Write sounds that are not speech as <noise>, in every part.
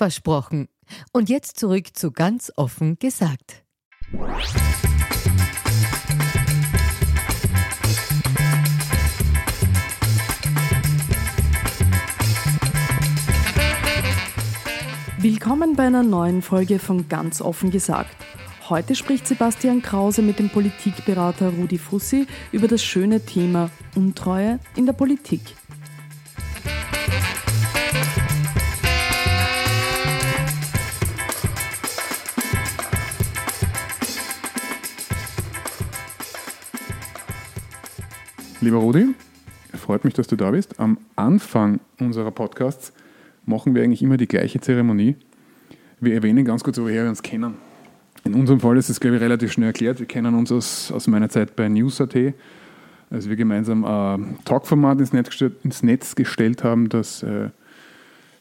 Versprochen. Und jetzt zurück zu ganz offen gesagt. Willkommen bei einer neuen Folge von Ganz offen gesagt. Heute spricht Sebastian Krause mit dem Politikberater Rudi Fussi über das schöne Thema Untreue in der Politik. Lieber Rudi, freut mich, dass du da bist. Am Anfang unserer Podcasts machen wir eigentlich immer die gleiche Zeremonie. Wir erwähnen ganz kurz, woher wir uns kennen. In unserem Fall ist es, glaube ich, relativ schnell erklärt. Wir kennen uns aus, aus meiner Zeit bei News.at, als wir gemeinsam ein Talkformat ins Netz, ins Netz gestellt haben, das äh,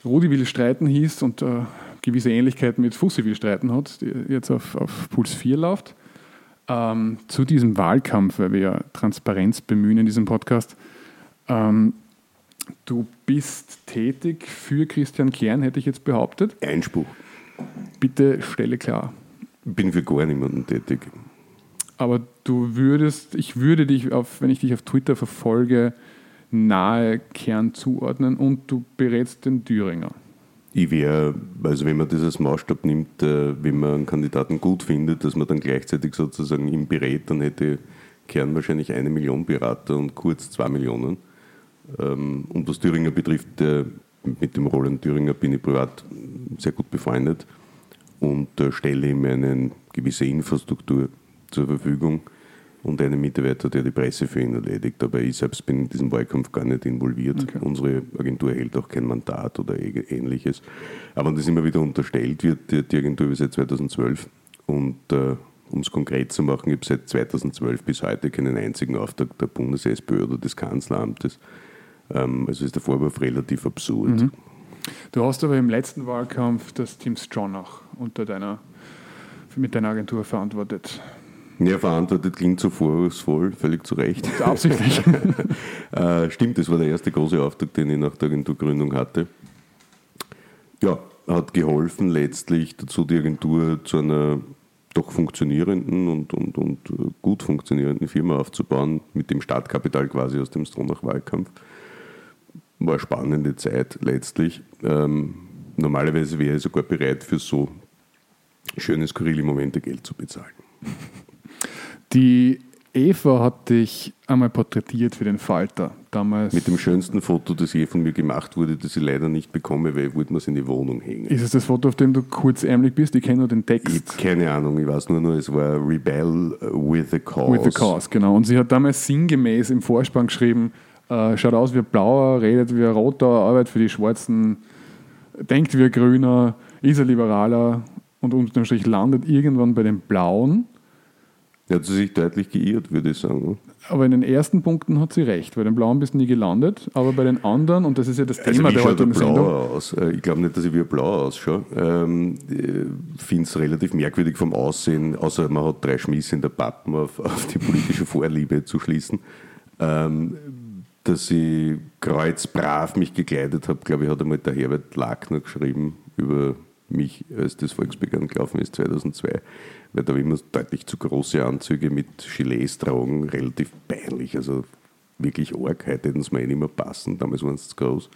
Rudi will streiten hieß und äh, gewisse Ähnlichkeiten mit Fussi will streiten hat, die jetzt auf, auf Puls 4 läuft. Ähm, zu diesem Wahlkampf, weil wir ja Transparenz bemühen in diesem Podcast. Ähm, du bist tätig für Christian Klein, hätte ich jetzt behauptet. Einspruch. Bitte stelle klar bin für gar niemanden tätig. Aber du würdest, ich würde dich, auf, wenn ich dich auf Twitter verfolge, nahe Kern zuordnen und du berätst den Thüringer. Ich wäre, also wenn man als Maßstab nimmt, äh, wenn man einen Kandidaten gut findet, dass man dann gleichzeitig sozusagen ihn berät, dann hätte Kern wahrscheinlich eine Million Berater und Kurz zwei Millionen. Ähm, und was Thüringer betrifft, äh, mit dem Roland Thüringer bin ich privat sehr gut befreundet und äh, stelle ihm eine gewisse Infrastruktur zur Verfügung und einen Mitarbeiter, der die Presse für ihn erledigt. Aber ich selbst bin in diesem Wahlkampf gar nicht involviert. Okay. Unsere Agentur hält auch kein Mandat oder ähnliches. Aber das immer wieder unterstellt wird, die, die Agentur ist seit 2012 und äh, um es konkret zu machen, ich habe seit 2012 bis heute keinen einzigen Auftrag der Bundes-SPÖ oder des Kanzleramtes. Ähm, also ist der Vorwurf relativ absurd. Mhm. Du hast aber im letzten Wahlkampf das Team Stronach unter deiner, mit deiner Agentur verantwortet. Ja, verantwortet klingt so vorwurfsvoll, völlig zu Recht. Absichtlich. <laughs> äh, stimmt, das war der erste große Auftrag, den ich nach der Agenturgründung hatte. Ja, hat geholfen, letztlich dazu die Agentur zu einer doch funktionierenden und, und, und gut funktionierenden Firma aufzubauen, mit dem Startkapital quasi aus dem Stronach-Wahlkampf war eine spannende Zeit letztlich. Ähm, normalerweise wäre ich sogar bereit, für so schöne, skurrile Momente Geld zu bezahlen. Die Eva hat dich einmal porträtiert für den Falter. Damals Mit dem schönsten Foto, das je von mir gemacht wurde, das ich leider nicht bekomme, weil ich wollte mir es in die Wohnung hängen. Ist es das Foto, auf dem du kurzärmlich bist? Ich kenne nur den Text. Ich keine Ahnung, ich weiß nur noch, es war Rebel with a Cause. With a Cause, genau. Und sie hat damals sinngemäß im Vorspann geschrieben, äh, schaut aus wie ein Blauer, redet wie ein Roter, arbeitet für die Schwarzen, denkt wie ein Grüner, ist ein Liberaler und unterm Strich landet irgendwann bei den Blauen. Hat sie sich deutlich geirrt, würde ich sagen. Aber in den ersten Punkten hat sie recht. Bei den Blauen bist du nie gelandet, aber bei den anderen, und das ist ja das also Thema der heutigen Sendung. Aus? Äh, ich glaube nicht, dass ich wie ein Blauer ausschaue. Ähm, ich finde es relativ merkwürdig vom Aussehen, außer man hat drei Schmiss in der Pappen auf, auf die politische Vorliebe zu schließen. Ähm, dass ich kreuzbrav mich gekleidet habe, glaube ich, hat einmal der Herbert Lackner geschrieben über mich, als das Volksbegehren gelaufen ist, 2002, weil da habe ich immer deutlich zu große Anzüge mit Gilets tragen, relativ peinlich, also wirklich arg, heute hätten es mir eh nicht mehr passen, damals waren es zu groß.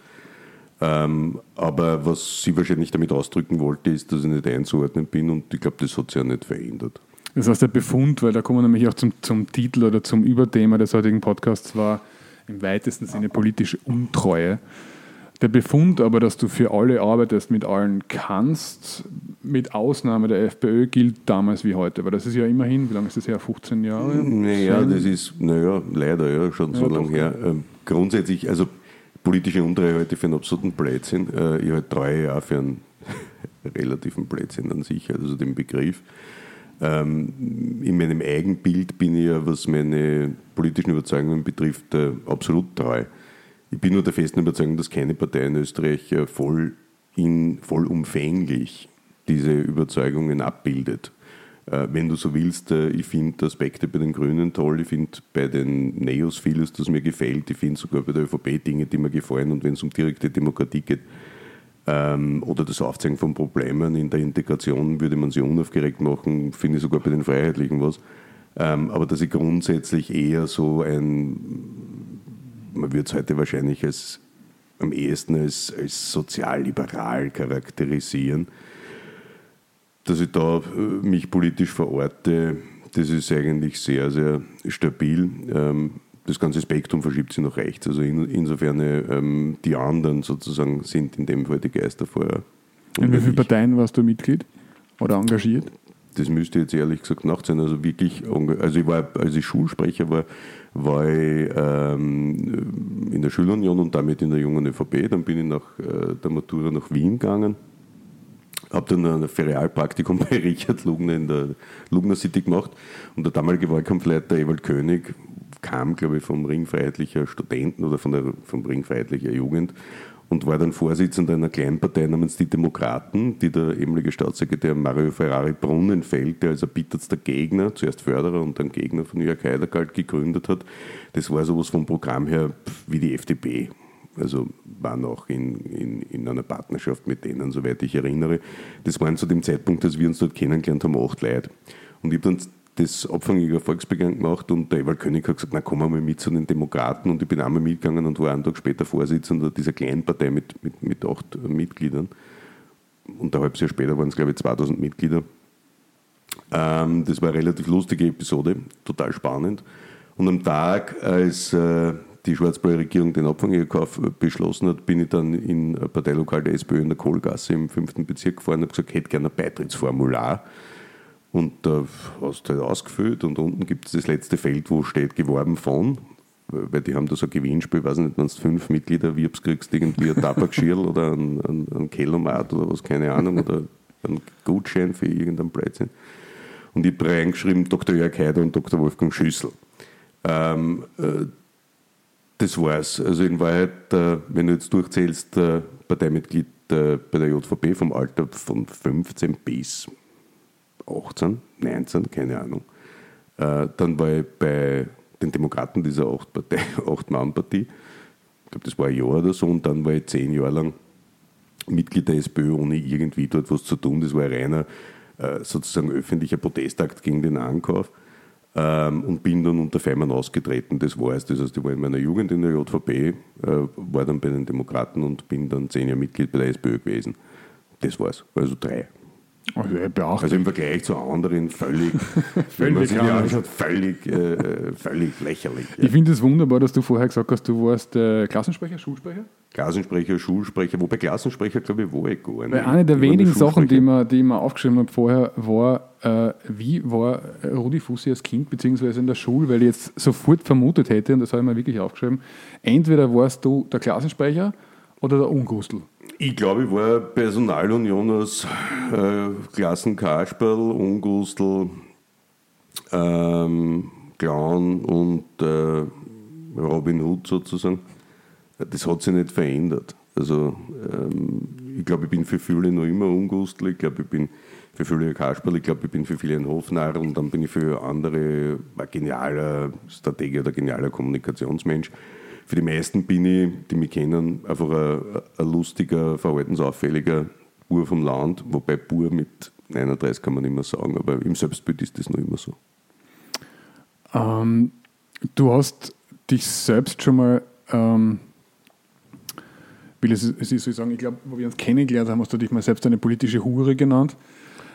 Ähm, aber was sie wahrscheinlich damit ausdrücken wollte, ist, dass ich nicht einzuordnen bin und ich glaube, das hat sich ja nicht verändert. Das heißt, der Befund, weil da kommen wir nämlich auch zum, zum Titel oder zum Überthema des heutigen Podcasts, war im weitesten Sinne politische Untreue. Der Befund aber, dass du für alle arbeitest, mit allen kannst, mit Ausnahme der FPÖ, gilt damals wie heute. Weil das ist ja immerhin, wie lange ist das her? 15 Jahre? Naja, das ist, naja, leider ja, schon ja, so lange her. Ähm, grundsätzlich, also politische Untreue heute für einen absoluten Blödsinn. Äh, ich halte Treue ja für einen <laughs> relativen Blödsinn an sich, also den Begriff. Ähm, in meinem Eigenbild bin ich ja, was meine politischen Überzeugungen betrifft, äh, absolut treu. Ich bin nur der festen Überzeugung, dass keine Partei in Österreich äh, voll in, vollumfänglich diese Überzeugungen abbildet. Äh, wenn du so willst, äh, ich finde Aspekte bei den Grünen toll, ich finde bei den Neos vieles, das mir gefällt, ich finde sogar bei der ÖVP Dinge, die mir gefallen und wenn es um direkte Demokratie geht ähm, oder das Aufzeigen von Problemen in der Integration, würde man sie unaufgeregt machen, finde ich sogar bei den Freiheitlichen was. Ähm, aber dass ich grundsätzlich eher so ein, man würde es heute wahrscheinlich als am ehesten als, als sozialliberal charakterisieren dass ich da äh, mich politisch verorte, das ist eigentlich sehr, sehr stabil. Ähm, das ganze Spektrum verschiebt sich nach rechts. Also insofern ähm, die anderen sozusagen sind in dem Fall die Geister vorher. In wie vielen Parteien warst du Mitglied oder engagiert? Das müsste jetzt ehrlich gesagt nach sein. Also wirklich, also ich war, als ich Schulsprecher war, war ich ähm, in der Schülerunion und damit in der jungen ÖVP. Dann bin ich nach äh, der Matura nach Wien gegangen habe dann ein Ferialpraktikum <laughs> bei Richard Lugner in der Lugner City gemacht und der damalige Wahlkampfleiter Ewald König kam, glaube ich, vom Ring Freiheitlicher Studenten oder von der, vom Ring Freiheitlicher Jugend und war dann Vorsitzender einer kleinen Partei namens Die Demokraten, die der ehemalige Staatssekretär Mario Ferrari Brunnenfeld, der als erbittertster Gegner, zuerst Förderer und dann Gegner von Jörg Heidergalt gegründet hat. Das war sowas vom Programm her wie die FDP also war noch in, in, in einer Partnerschaft mit denen, soweit ich erinnere. Das waren zu dem Zeitpunkt, als wir uns dort kennengelernt haben, acht Leute. Und ich habe dann das Abfangjäger Volksbegehren gemacht und der Ewald König hat gesagt, na komm mal mit zu den Demokraten und ich bin einmal mitgegangen und war einen Tag später Vorsitzender dieser kleinen Partei mit, mit, mit acht Mitgliedern. Und ein halbes Jahr später waren es, glaube ich, 2000 Mitglieder. Ähm, das war eine relativ lustige Episode, total spannend. Und am Tag, als äh, die schwarz-blaue Regierung den Abfangjägerkauf beschlossen hat, bin ich dann in ein Parteilokal der SPÖ in der Kohlgasse im fünften Bezirk gefahren und habe gesagt, ich hätte gerne ein Beitrittsformular. Und da hast du halt ausgefüllt und unten gibt es das letzte Feld, wo steht geworben von, weil die haben da so ein Gewinnspiel, ich weiß nicht, wenn du fünf Mitglieder erwirbst, kriegst du irgendwie ein Tabakschirl <laughs> oder ein, ein, ein Kellomat oder was, keine Ahnung, oder einen Gutschein für irgendeinen Blödsinn. Und ich habe reingeschrieben Dr. Jörg Heider und Dr. Wolfgang Schüssel. Ähm, äh, das war's. Also in Wahrheit, äh, wenn du jetzt durchzählst, äh, Parteimitglied äh, bei der JVP vom Alter von 15 bis 18, 19, keine Ahnung. Dann war ich bei den Demokraten dieser Acht-Mann-Partie. <laughs> ich glaube, das war ein Jahr oder so. Und dann war ich zehn Jahre lang Mitglied der SPÖ, ohne irgendwie dort was zu tun. Das war ein reiner sozusagen öffentlicher Protestakt gegen den Ankauf ähm, und bin dann unter Feimann ausgetreten. Das war es. Das heißt, ich war in meiner Jugend in der JVP, äh, war dann bei den Demokraten und bin dann zehn Jahre Mitglied bei der SPÖ gewesen. Das war's. Also drei. Also, also, im Vergleich zu anderen völlig, <laughs> völlig, anschaut, völlig, äh, völlig lächerlich. Ja. Ich finde es wunderbar, dass du vorher gesagt hast, du warst äh, Klassensprecher, Schulsprecher? Klassensprecher, Schulsprecher, wobei Klassensprecher, glaube ich, war ich gar nicht. Weil eine der wenigen Sachen, die man, die man aufgeschrieben habe vorher, war, äh, wie war Rudi Fussi als Kind, beziehungsweise in der Schule, weil ich jetzt sofort vermutet hätte, und das habe ich mir wirklich aufgeschrieben, entweder warst du der Klassensprecher oder der Ungustel. Ich glaube, ich war Personalunion als äh, Klassenkasperl, Ungustel, ähm, Clown und äh, Robin Hood sozusagen. Das hat sich nicht verändert. Also ähm, ich glaube, ich bin für viele noch immer Ungustel. Ich glaube, ich bin für viele ein Kasperl. Ich glaube, ich bin für viele ein Hofnarr und dann bin ich für andere ein genialer Strategie oder genialer Kommunikationsmensch. Für die meisten bin ich, die mich kennen, einfach ein, ein lustiger, verhaltensauffälliger Bur vom Land, wobei Bur mit 39 kann man mehr sagen, aber im Selbstbild ist das noch immer so. Ähm, du hast dich selbst schon mal, ähm, will ich, ich sagen, ich glaube, wo wir uns kennengelernt haben, hast du dich mal selbst eine politische Hure genannt.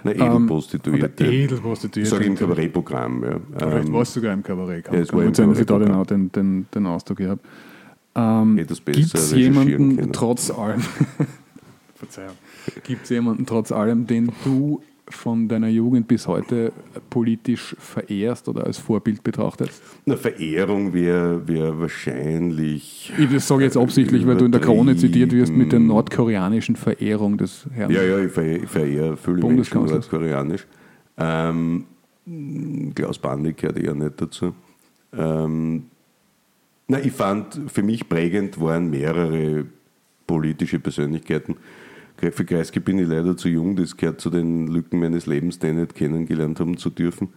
Na, Edelprostituierte. Ähm, Edelprostituierte. Ich sage im Kabarettprogramm. Ja. Vielleicht ähm, war es sogar im Kabarett. Ja, es kann gut sein, dass ich da den, den, den, den Ausdruck habe. Ähm, Gibt es recherchieren jemanden können. trotz allem, <laughs> Verzeihung, gibt es jemanden trotz allem, den du von deiner Jugend bis heute politisch verehrst oder als Vorbild betrachtest? Eine Verehrung wäre wär wahrscheinlich. Ich sage jetzt absichtlich, weil du in der Krone zitiert wirst mit der nordkoreanischen Verehrung des Herrn. Ja, ja, ich verehre, ich verehre viele Menschen nordkoreanisch. Ähm, Klaus Bandig gehört eher nicht dazu. Ähm, na, ich fand, für mich prägend waren mehrere politische Persönlichkeiten. Für Kreisky bin ich leider zu jung, das gehört zu den Lücken meines Lebens, die ich nicht kennengelernt haben zu dürfen.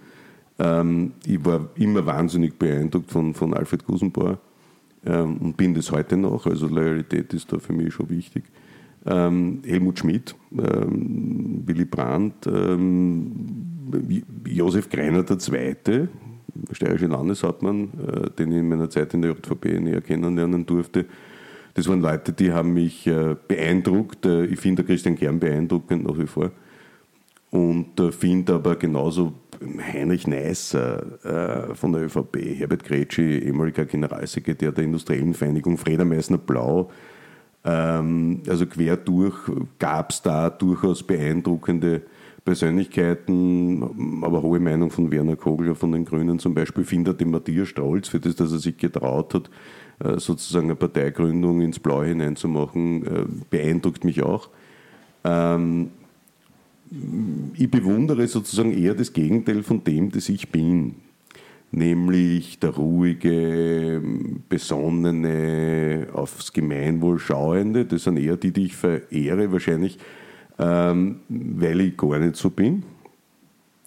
Ähm, ich war immer wahnsinnig beeindruckt von, von Alfred Gusenbauer ähm, und bin das heute noch. Also Loyalität ist da für mich schon wichtig. Ähm, Helmut Schmidt, ähm, Willy Brandt, ähm, Josef Greiner II., steirische Landeshauptmann, äh, den ich in meiner Zeit in der JVP näher kennenlernen durfte. Das waren Leute, die haben mich äh, beeindruckt. Äh, ich finde Christian Kern beeindruckend nach wie vor. Und äh, finde aber genauso Heinrich Neisser äh, von der ÖVP, Herbert Gretschi, ehemaliger Generalsekretär der Industriellen Vereinigung, Freda Meissner-Blau, ähm, also quer durch gab es da durchaus beeindruckende Persönlichkeiten, aber hohe Meinung von Werner Kogler von den Grünen zum Beispiel findet den Matthias Strolz für das, dass er sich getraut hat, sozusagen eine Parteigründung ins Blaue hineinzumachen, äh, beeindruckt mich auch. Ähm, ich bewundere sozusagen eher das Gegenteil von dem, das ich bin. Nämlich der ruhige, besonnene, aufs Gemeinwohl schauende. Das sind eher die, die ich verehre, wahrscheinlich, ähm, weil ich gar nicht so bin.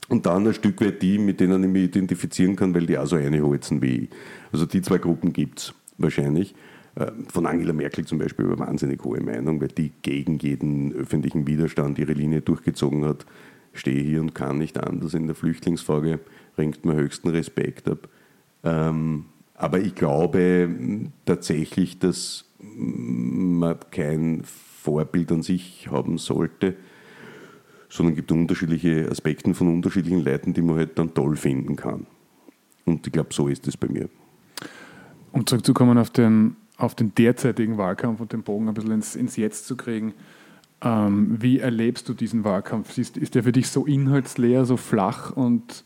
Und dann ein Stück weit die, mit denen ich mich identifizieren kann, weil die auch so einholzen wie ich. Also die zwei Gruppen gibt es wahrscheinlich. Äh, Von Angela Merkel zum Beispiel eine wahnsinnig hohe Meinung, weil die gegen jeden öffentlichen Widerstand ihre Linie durchgezogen hat. Stehe hier und kann nicht anders in der Flüchtlingsfrage, ringt mir höchsten Respekt ab. Ähm, aber ich glaube tatsächlich, dass man kein Vorbild an sich haben sollte, sondern gibt unterschiedliche Aspekte von unterschiedlichen Leuten, die man halt dann toll finden kann. Und ich glaube, so ist es bei mir. Um zurückzukommen auf den, auf den derzeitigen Wahlkampf und den Bogen ein bisschen ins, ins Jetzt zu kriegen, ähm, wie erlebst du diesen Wahlkampf? Ist, ist der für dich so inhaltsleer, so flach und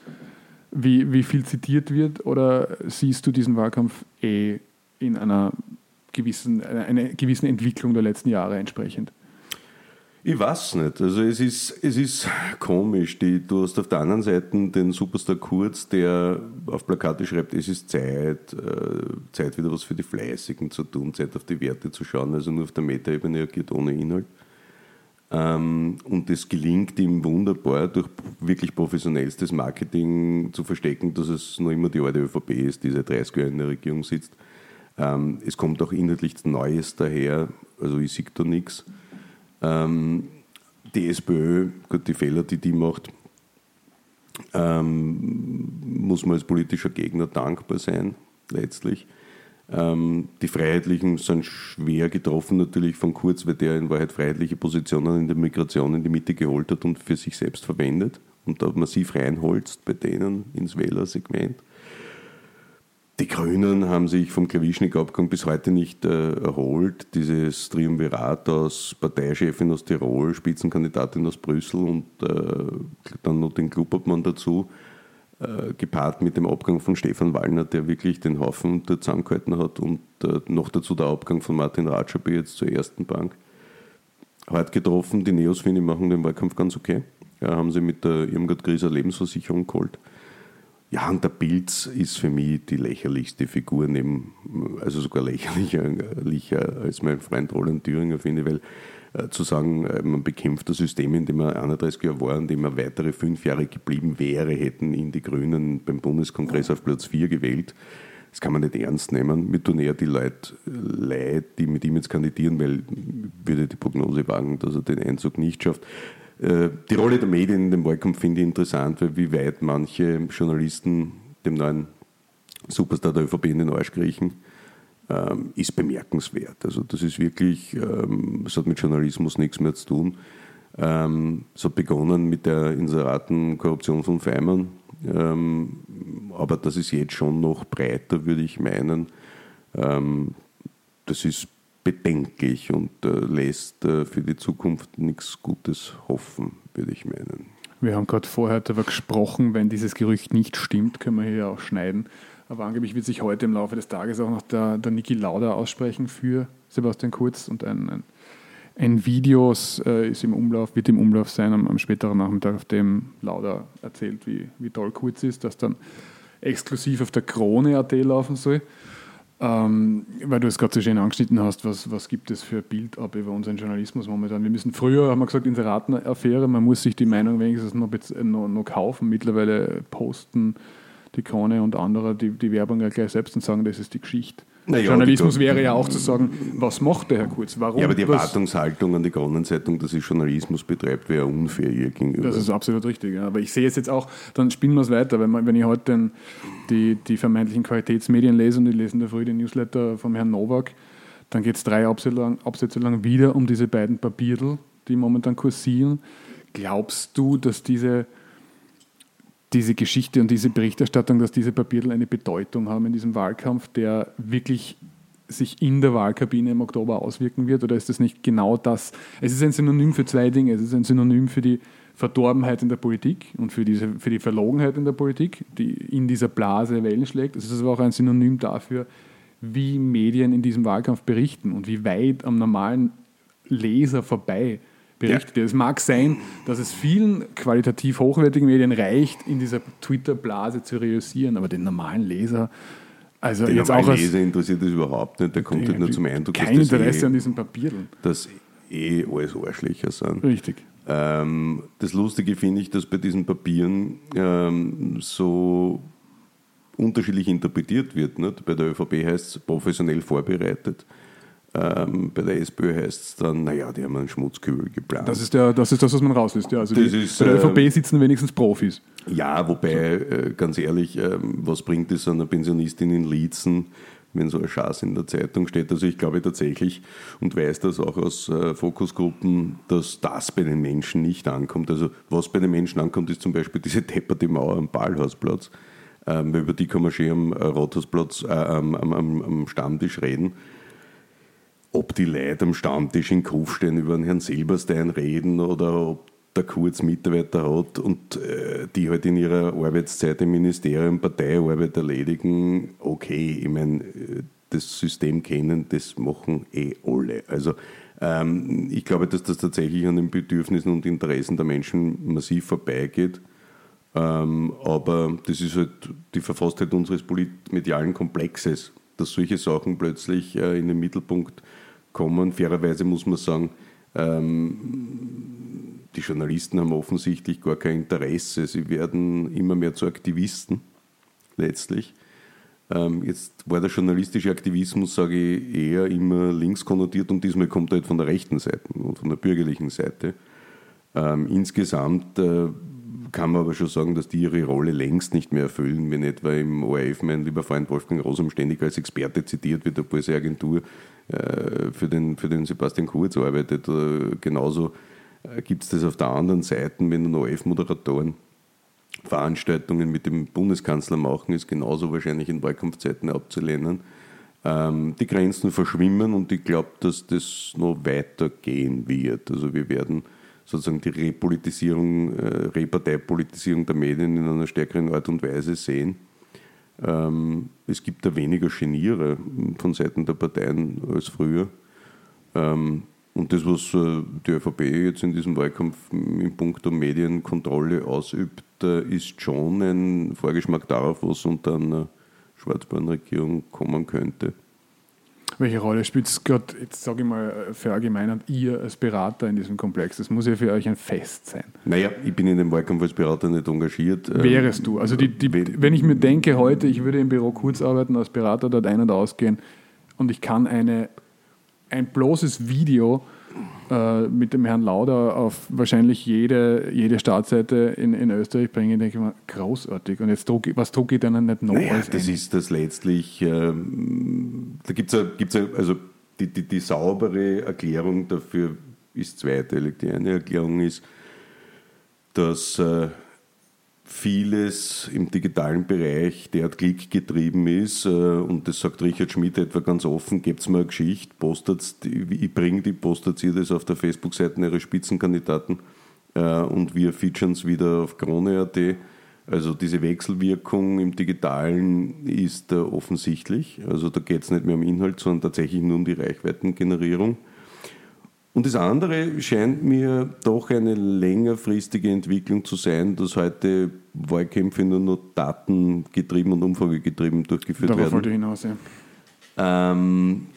wie, wie viel zitiert wird? Oder siehst du diesen Wahlkampf eh in einer gewissen, einer gewissen Entwicklung der letzten Jahre entsprechend? Ich weiß nicht. Also es ist, es ist komisch. Die, du hast auf der anderen Seite den Superstar Kurz, der auf Plakate schreibt, es ist Zeit, äh, Zeit wieder was für die Fleißigen zu tun, Zeit auf die Werte zu schauen, also nur auf der Metaebene agiert ohne Inhalt. Ähm, und es gelingt ihm wunderbar, durch wirklich professionellstes Marketing zu verstecken, dass es noch immer die alte ÖVP ist, die seit 30 Jahren in der Regierung sitzt. Ähm, es kommt auch inhaltlich Neues daher, also ich sehe da nichts. Ähm, die SPÖ, gut, die Fehler, die die macht, ähm, muss man als politischer Gegner dankbar sein, letztlich. Ähm, die Freiheitlichen sind schwer getroffen natürlich von Kurz, weil der in Wahrheit freiheitliche Positionen in der Migration in die Mitte geholt hat und für sich selbst verwendet und da massiv reinholzt bei denen ins Wählersegment. Die Grünen haben sich vom Klawischnik-Abgang bis heute nicht äh, erholt. Dieses Triumvirat aus Parteichefin aus Tirol, Spitzenkandidatin aus Brüssel und äh, dann noch den Klubobmann dazu, äh, gepaart mit dem Abgang von Stefan Wallner, der wirklich den Haufen da zusammengehalten hat und äh, noch dazu der Abgang von Martin Ratschabi jetzt zur ersten Bank. Hart getroffen, die Neos, finde ich, machen den Wahlkampf ganz okay. Ja, haben sie mit der Irmgard Grieser Lebensversicherung geholt. Ja, und der Pilz ist für mich die lächerlichste Figur, neben, also sogar lächerlicher, lächerlicher als mein Freund Roland Thüringer, finde ich, weil äh, zu sagen, äh, man bekämpft das System, in dem er 31 Jahre war, in dem er weitere fünf Jahre geblieben wäre, hätten ihn die Grünen beim Bundeskongress auf Platz 4 gewählt. Das kann man nicht ernst nehmen. Mir tun eher die Leute leid, die mit ihm jetzt kandidieren, weil ich würde die Prognose wagen, dass er den Einzug nicht schafft. Äh, Die Rolle der Medien in dem Wahlkampf finde ich interessant, weil wie weit manche Journalisten dem neuen Superstar der ÖVP in den Arsch kriechen, ähm, ist bemerkenswert. Also das ist wirklich, ähm, das hat mit Journalismus nichts mehr zu tun. Ähm, es hat begonnen mit der Inseratenkorruption von Feimann, ähm, aber das ist jetzt schon noch breiter, würde ich meinen. Ähm, das ist bedenklich und äh, lässt äh, für die Zukunft nichts Gutes hoffen, würde ich meinen. Wir haben gerade vorher darüber gesprochen, wenn dieses Gerücht nicht stimmt, können wir hier auch schneiden. Aber angeblich wird sich heute im Laufe des Tages auch noch der, der Niki Lauda aussprechen für Sebastian Kurz und ein, ein, ein Video äh, ist im Umlauf, wird im Umlauf sein am, am, späteren Nachmittag, auf dem Lauda erzählt, wie, wie toll Kurz ist, das dann exklusiv auf der Krone.at laufen soll. Ähm, weil du es gerade so schön angeschnitten hast, was, was gibt es für Bild ab über unseren Journalismus momentan? Wir müssen früher, haben wir gesagt, Inseratenaffäre, man muss sich die Meinung wenigstens noch, noch, noch kaufen. Mittlerweile posten die Krone und andere die, die Werbung ja gleich selbst und sagen, das ist die Geschichte. Naja, Journalismus wäre ja auch zu sagen, was macht der Herr Kurz? Warum? Ja, aber die Erwartungshaltung an die Kronenzeitung, dass sie Journalismus betreibt, wäre unfair ihr gegenüber. Das ist absolut richtig. Ja. Aber ich sehe es jetzt auch, dann spielen wir es weiter. Wenn, man, wenn ich heute den, die, die vermeintlichen Qualitätsmedien lese und ich lese in der Früh den Newsletter vom Herrn Nowak, dann geht es drei Absätze lang, Absätze lang wieder um diese beiden Papierl, die momentan kursieren. Glaubst du, dass diese diese Geschichte und diese Berichterstattung, dass diese Papierl eine Bedeutung haben in diesem Wahlkampf, der wirklich sich in der Wahlkabine im Oktober auswirken wird? Oder ist das nicht genau das? Es ist ein Synonym für zwei Dinge. Es ist ein Synonym für die Verdorbenheit in der Politik und für, diese, für die Verlogenheit in der Politik, die in dieser Blase Wellen schlägt. Es ist aber auch ein Synonym dafür, wie Medien in diesem Wahlkampf berichten und wie weit am normalen Leser vorbei berichtet ja. Es mag sein, dass es vielen qualitativ hochwertigen Medien reicht, in dieser Twitter-Blase zu reüssieren, aber den normalen Leser, also den jetzt auch als, Leser interessiert das überhaupt nicht, der kommt halt nur zum Eindruck, kein dass Interesse eh, an diesen Papieren. Dass eh alles Arschlöcher sind. Richtig. Ähm, das Lustige finde ich, dass bei diesen Papieren ähm, so unterschiedlich interpretiert wird. Nicht? Bei der ÖVP heißt es professionell vorbereitet. Ähm, bei der SPÖ heißt es dann, naja, die haben einen Schmutzkübel geplant. Das ist, der, das, ist das, was man rauslässt. Ja. Also die, ist, bei der ÖVP äh, sitzen wenigstens Profis. Ja, wobei, äh, ganz ehrlich, äh, was bringt es einer Pensionistin in Lietzen, wenn so ein Schaß in der Zeitung steht? Also ich glaube tatsächlich und weiß das auch aus äh, Fokusgruppen, dass das bei den Menschen nicht ankommt. Also was bei den Menschen ankommt, ist zum Beispiel diese depperte Mauer am Ballhausplatz. Ähm, über die kann man schön am äh, Rathausplatz, äh, am, am, am Stammtisch reden ob die Leute am Stammtisch in Kufstein über den Herrn Silberstein reden oder ob der Kurz Mitarbeiter hat und äh, die halt in ihrer Arbeitszeit im Ministerium Parteiarbeit erledigen, okay, ich meine, äh, das System kennen, das machen eh alle. Also ähm, ich glaube, dass das tatsächlich an den Bedürfnissen und Interessen der Menschen massiv vorbeigeht. Ähm, aber das ist halt die Verfasstheit unseres medialen Komplexes, dass solche Sachen plötzlich äh, in den Mittelpunkt kommen. Fairerweise muss man sagen, ähm, die Journalisten haben offensichtlich gar kein Interesse. Sie werden immer mehr zu Aktivisten letztlich. Ähm, jetzt war der journalistische Aktivismus, sage ich, eher immer links konnotiert und diesmal kommt er halt von der rechten Seite und von der bürgerlichen Seite. Ähm, insgesamt äh, kann man aber schon sagen, dass die ihre Rolle längst nicht mehr erfüllen, wenn etwa im ORF mein lieber Freund Wolfgang Rosum ständig als Experte zitiert wird, obwohl seine Agentur für, den, für den Sebastian Kurz arbeitet. Äh, genauso äh, gibt es das auf der anderen Seite, wenn ORF-Moderatoren Veranstaltungen mit dem Bundeskanzler machen, ist genauso wahrscheinlich in Wahlkampfzeiten abzulehnen. Ähm, die Grenzen verschwimmen und ich glaube, dass das noch weitergehen wird. Also wir werden sozusagen die Repolitisierung, äh, Reparteipolitisierung der Medien in einer stärkeren Art und Weise sehen. Ähm, es gibt da weniger Geniere von Seiten der Parteien als früher. Ähm, und das, was äh, die ÖVP jetzt in diesem Wahlkampf im Punkt der Medienkontrolle ausübt, äh, ist schon ein Vorgeschmack darauf, was unter einer Schwarzbahn-Regierung kommen könnte. Welche Rolle spielt es gerade, jetzt sage ich mal, verallgemeinert, ihr als Berater in diesem Komplex? Das muss ja für euch ein Fest sein. Naja, ich bin in dem Wahlkampf als Berater nicht engagiert. Ähm, Wärest du? Also, die, die, wenn ich mir denke, heute, ich würde im Büro kurz arbeiten, als Berater dort ein- und ausgehen und ich kann eine, ein bloßes Video äh, mit dem Herrn Lauder auf wahrscheinlich jede, jede Startseite in, in Österreich bringen, denke ich mir, großartig. Und jetzt trug, was trug ich denn nicht noch? Naja, das ein? ist das letztlich, ähm, da gibt es gibt's also die, die, die saubere Erklärung dafür ist zweiteilig. Die eine Erklärung ist, dass äh, vieles im digitalen Bereich derart klickgetrieben ist äh, und das sagt Richard Schmidt etwa ganz offen, gebt mir eine Geschichte, postet ich bringe die, postet ihr das auf der Facebook-Seite ihrer Spitzenkandidaten äh, und wir featuren es wieder auf Krone.at. Also diese Wechselwirkung im Digitalen ist offensichtlich. Also da geht es nicht mehr um Inhalt, sondern tatsächlich nur um die Reichweitengenerierung. Und das andere scheint mir doch eine längerfristige Entwicklung zu sein, dass heute Wahlkämpfe nur noch datengetrieben und umfragegetrieben durchgeführt Darauf werden. wollte ich hinaus, ja. Ähm,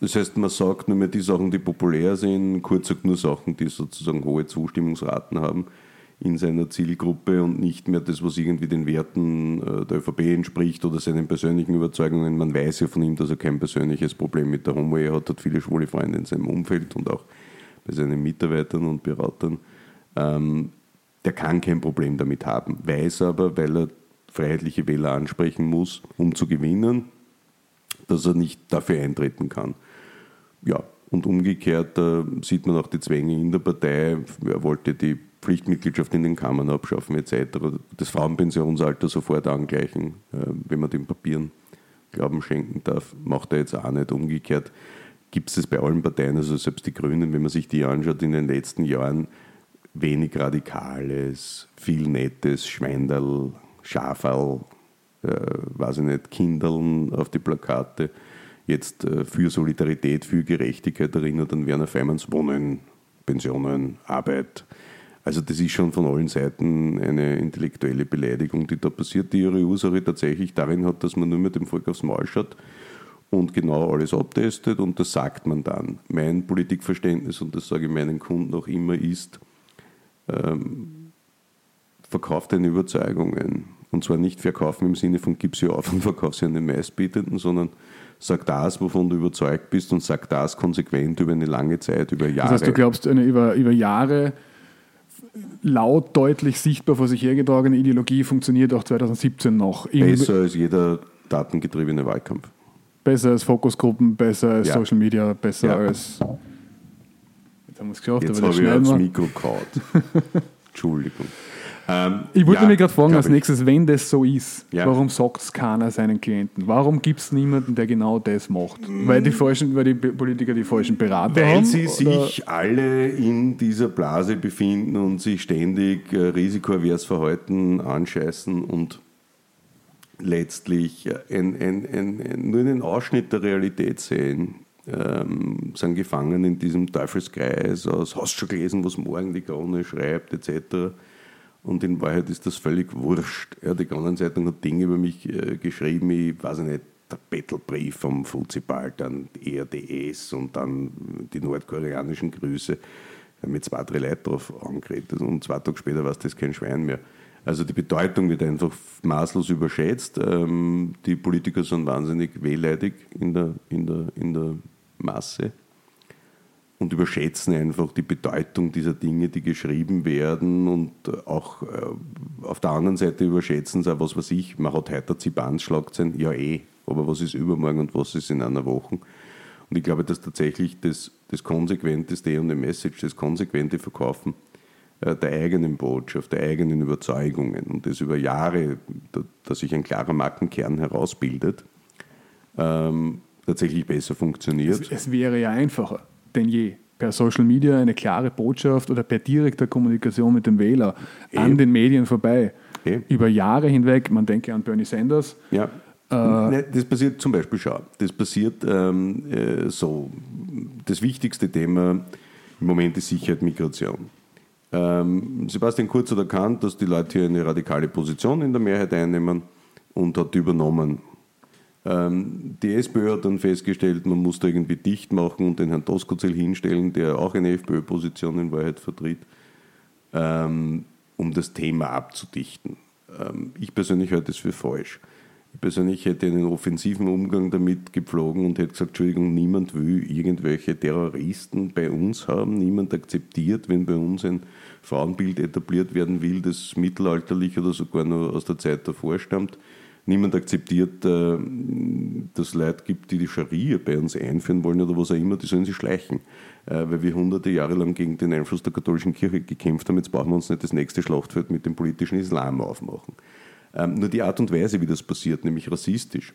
das heißt, man sagt nur mehr die Sachen, die populär sind, kurz sagt nur Sachen, die sozusagen hohe Zustimmungsraten haben in seiner Zielgruppe und nicht mehr das, was irgendwie den Werten äh, der ÖVP entspricht oder seinen persönlichen Überzeugungen. Man weiß ja von ihm, dass er kein persönliches Problem mit der Homo-Ehe hat, hat viele schwule Freunde in seinem Umfeld und auch bei seinen Mitarbeitern und Beratern. Ähm, der kann kein Problem damit haben, weiß aber, weil er freiheitliche Wähler ansprechen muss, um zu gewinnen, dass er nicht dafür eintreten kann. Ja, und umgekehrt äh, sieht man auch die Zwänge in der Partei. Er wollte die Pflichtmitgliedschaft in den Kammern abschaffen etc. Das Frauenpensionsalter sofort angleichen, äh, wenn man den Papieren Glauben schenken darf, macht er jetzt auch nicht. Umgekehrt gibt es das bei allen Parteien, also selbst die Grünen, wenn man sich die anschaut, in den letzten Jahren wenig Radikales, viel Nettes, Schweinderl, Schaferl, äh, weiß ich nicht, Kindeln auf die Plakate. Jetzt äh, für Solidarität, für Gerechtigkeit erinnert an Werner Feimanns Wohnen, Pensionen, Arbeit. Also das ist schon von allen Seiten eine intellektuelle Beleidigung, die da passiert, die ihre Ursache tatsächlich darin hat, dass man nur mit dem Volk aufs Maul schaut und genau alles abtestet und das sagt man dann. Mein Politikverständnis, und das sage ich meinen Kunden auch immer, ist, ähm, verkauf deine Überzeugungen. Und zwar nicht verkaufen im Sinne von gib sie auf und <laughs> verkauf sie an den Meistbietenden, sondern sag das, wovon du überzeugt bist und sag das konsequent über eine lange Zeit, über Jahre. Das heißt, du glaubst, eine über, über Jahre laut, deutlich sichtbar vor sich hergetragene Ideologie funktioniert auch 2017 noch. Besser als jeder datengetriebene Wahlkampf. Besser als Fokusgruppen, besser als Ja. Social Media, besser Ja. als. Jetzt haben wir es geschafft, Jetzt aber das habe ich wir. Mikro gehauen. <laughs> Entschuldigung. Ähm, Ich wollte ja, mich gerade fragen, als nächstes, wenn das so ist, Ja. warum sagt es keiner seinen Klienten? Warum gibt es niemanden, der genau das macht? Weil die falschen, weil die Politiker die falschen Berater Weil haben? sie oder- sich alle in dieser Blase befinden und sich ständig äh, risikoavers Verhalten anscheißen und letztlich äh, ein, ein, ein, nur einen Ausschnitt der Realität sehen. Ähm, sind gefangen in diesem Teufelskreis aus, hast schon gelesen, was morgen die Krone schreibt, etc. Und in Wahrheit ist das völlig wurscht. Ja, die Kronenzeitung hat Dinge über mich äh, geschrieben, ich weiß nicht, der Bettelbrief vom Fuzibal, dann ERDS und dann die nordkoreanischen Grüße mit zwei, drei Leuten drauf angeredet. Und zwei Tage später war es das kein Schwein mehr. Also die Bedeutung wird einfach maßlos überschätzt. Ähm, die Politiker sind wahnsinnig wehleidig in der, in der, in der Masse und überschätzen einfach die Bedeutung dieser Dinge, die geschrieben werden und auch äh, auf der anderen Seite überschätzen sie auch, was weiß ich, man hat heute Zibanschlagzeilen, ja eh, aber was ist übermorgen und was ist in einer Woche? Und ich glaube, dass tatsächlich das, das konsequenteste und Message, das konsequente Verkaufen äh, der eigenen Botschaft, der eigenen Überzeugungen und das über Jahre, da, dass sich ein klarer Markenkern herausbildet, ähm, tatsächlich besser funktioniert. Es, es wäre ja einfacher denn je, per Social Media eine klare Botschaft oder per direkter Kommunikation mit dem Wähler an Eben. den Medien vorbei. Eben. Über Jahre hinweg, man denke an Bernie Sanders, Ja. Nein, das passiert zum Beispiel, schau, das passiert ähm, äh, so. Das wichtigste Thema im Moment ist Sicherheit, Migration. Ähm, Sebastian Kurz hat erkannt, dass die Leute hier eine radikale Position in der Mehrheit einnehmen und hat übernommen. Ähm, die SPÖ hat dann festgestellt, man muss da irgendwie dicht machen und den Herrn Doskozil hinstellen, der auch eine FPÖ-Position in Wahrheit vertritt, ähm, um das Thema abzudichten. Ähm, ich persönlich halte das für falsch. Ich persönlich hätte einen offensiven Umgang damit gepflogen und hätte gesagt, Entschuldigung, niemand will irgendwelche Terroristen bei uns haben, niemand akzeptiert, wenn bei uns ein Frauenbild etabliert werden will, das mittelalterlich oder sogar noch aus der Zeit davor stammt. Niemand akzeptiert äh, dass es Leute gibt, die die Scharia bei uns einführen wollen oder was auch immer, die sollen sie schleichen. Äh, weil wir hunderte Jahre lang gegen den Einfluss der katholischen Kirche gekämpft haben, jetzt brauchen wir uns nicht das nächste Schlachtfeld mit dem politischen Islam aufmachen. Ähm, nur die Art und Weise, wie das passiert, nämlich rassistisch,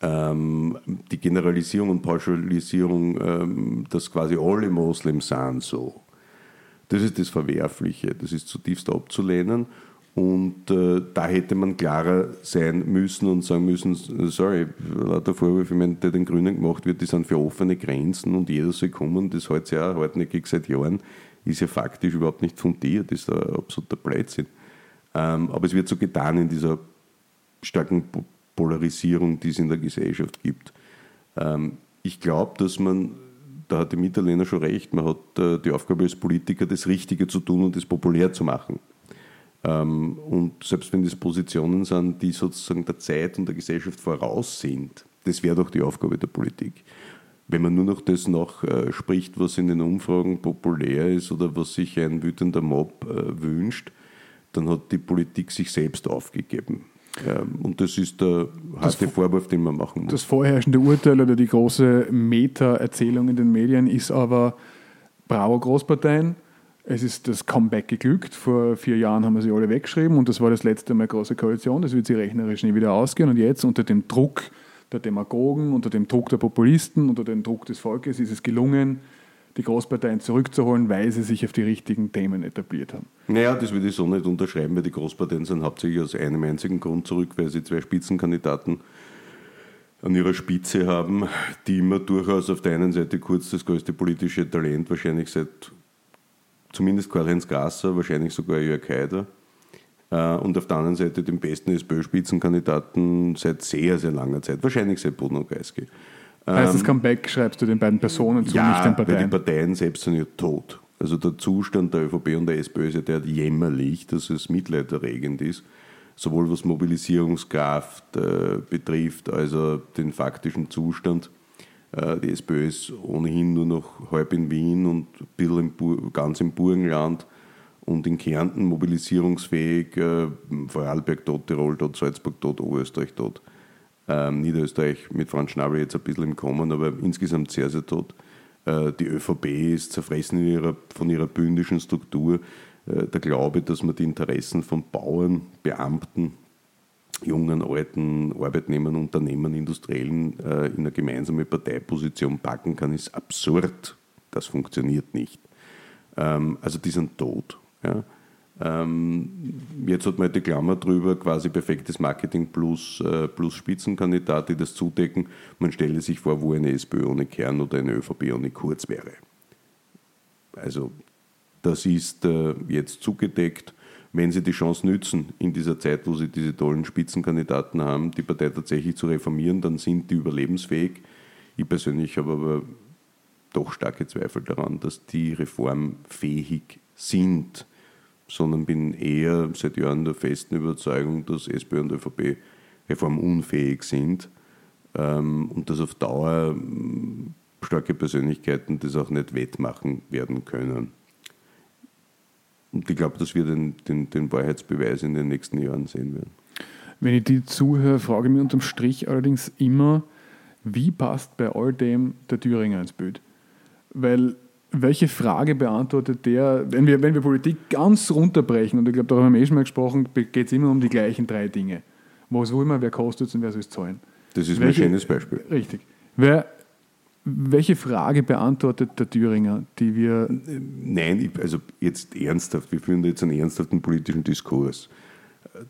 ähm, die Generalisierung und Pauschalisierung, ähm, dass quasi alle Moslems sind so, das ist das Verwerfliche, das ist zutiefst abzulehnen. Und äh, da hätte man klarer sein müssen und sagen müssen, sorry, lauter Vorwürfe, ich der den Grünen gemacht wird, die sind für offene Grenzen und jeder soll kommen, das hält sich auch hartnäckig seit Jahren, ist ja faktisch überhaupt nicht fundiert, ist ein absoluter Blödsinn. Ähm, aber es wird so getan in dieser starken Polarisierung, die es in der Gesellschaft gibt. Ähm, ich glaube, dass man da hat die Mitterlehner schon recht, man hat äh, die Aufgabe als Politiker, das Richtige zu tun und das populär zu machen. Ähm, und selbst wenn das Positionen sind, die sozusagen der Zeit und der Gesellschaft voraus sind, das wäre doch die Aufgabe der Politik. Wenn man nur noch das nachspricht, was in den Umfragen populär ist oder was sich ein wütender Mob äh, wünscht, dann hat die Politik sich selbst aufgegeben. Ähm, und das ist der harte Vorwurf, den man machen muss. Das vorherrschende Urteil oder die große Meta-Erzählung in den Medien ist aber, bravo Großparteien, es ist das Comeback geglückt. Vor vier Jahren haben wir sie alle weggeschrieben und das war das letzte Mal große Koalition. Das wird sie rechnerisch nie wieder ausgehen. Und jetzt unter dem Druck der Demagogen, unter dem Druck der Populisten, unter dem Druck des Volkes ist es gelungen, die Großparteien zurückzuholen, weil sie sich auf die richtigen Themen etabliert haben. Naja, das würde ich so nicht unterschreiben, weil die Großparteien sind hauptsächlich aus einem einzigen Grund zurück, weil sie zwei Spitzenkandidaten an ihrer Spitze haben, die immer durchaus auf der einen Seite kurz das größte politische Talent, wahrscheinlich seit zumindest Karl-Heinz Grasser, wahrscheinlich sogar Jörg Haider, äh, und auf der anderen Seite den besten SPÖ-Spitzenkandidaten seit sehr, sehr langer Zeit, wahrscheinlich seit Bruno Kreisky. Heißt das ähm, Comeback schreibst du den beiden Personen zu, ja, nicht den Parteien? Weil die Parteien selbst sind ja tot. Also der Zustand der ÖVP und der SPÖ ist ja der jämmerlich, dass es mitleiderregend ist, sowohl was Mobilisierungskraft äh, betrifft, als auch den faktischen Zustand. Äh, die SPÖ ist ohnehin nur noch halb in Wien und ein bisschen ganz im Burgenland und in Kärnten mobilisierungsfähig, äh, Vorarlberg tot, Tirol tot, Salzburg tot, Oberösterreich tot. Ähm, Niederösterreich mit Franz Schnabel jetzt ein bisschen im Kommen, aber insgesamt sehr, sehr tot. Äh, die ÖVP ist zerfressen ihrer, von ihrer bündischen Struktur. Der Glaube, dass man die Interessen von Bauern, Beamten, jungen, alten Arbeitnehmern, Unternehmern, Industriellen äh, in eine gemeinsame Parteiposition packen kann, ist absurd. Das funktioniert nicht. Ähm, also die sind tot. Ja. Ähm, jetzt hat man die Klammer drüber, quasi perfektes Marketing plus, äh, plus Spitzenkandidat, die das zudecken. Man stelle sich vor, wo eine SPÖ ohne Kern oder eine ÖVP ohne Kurz wäre. Also das ist äh, jetzt zugedeckt. Wenn Sie die Chance nützen, in dieser Zeit, wo Sie diese tollen Spitzenkandidaten haben, die Partei tatsächlich zu reformieren, dann sind die überlebensfähig. Ich persönlich habe aber doch starke Zweifel daran, dass die reformfähig sind sondern bin eher seit Jahren der festen Überzeugung, dass SPÖ und ÖVP reformunfähig sind ähm, und dass auf Dauer ähm, starke Persönlichkeiten das auch nicht wettmachen werden können. Und ich glaube, dass wir den, den, den Wahrheitsbeweis in den nächsten Jahren sehen werden. Wenn ich die zuhöre, frage ich mich unterm Strich allerdings immer, wie passt bei all dem der Thüringer ins Bild? Weil welche Frage beantwortet der, wenn wir, wenn wir Politik ganz runterbrechen, und ich glaube, darüber haben wir eh schon mal gesprochen, geht es immer um die gleichen drei Dinge. Was will man, wer kostet es und wer soll es zahlen? Das ist welche, ein schönes Beispiel. Richtig. Wer, welche Frage beantwortet der Thüringer, die wir. Nein, also jetzt ernsthaft, wir führen jetzt einen ernsthaften politischen Diskurs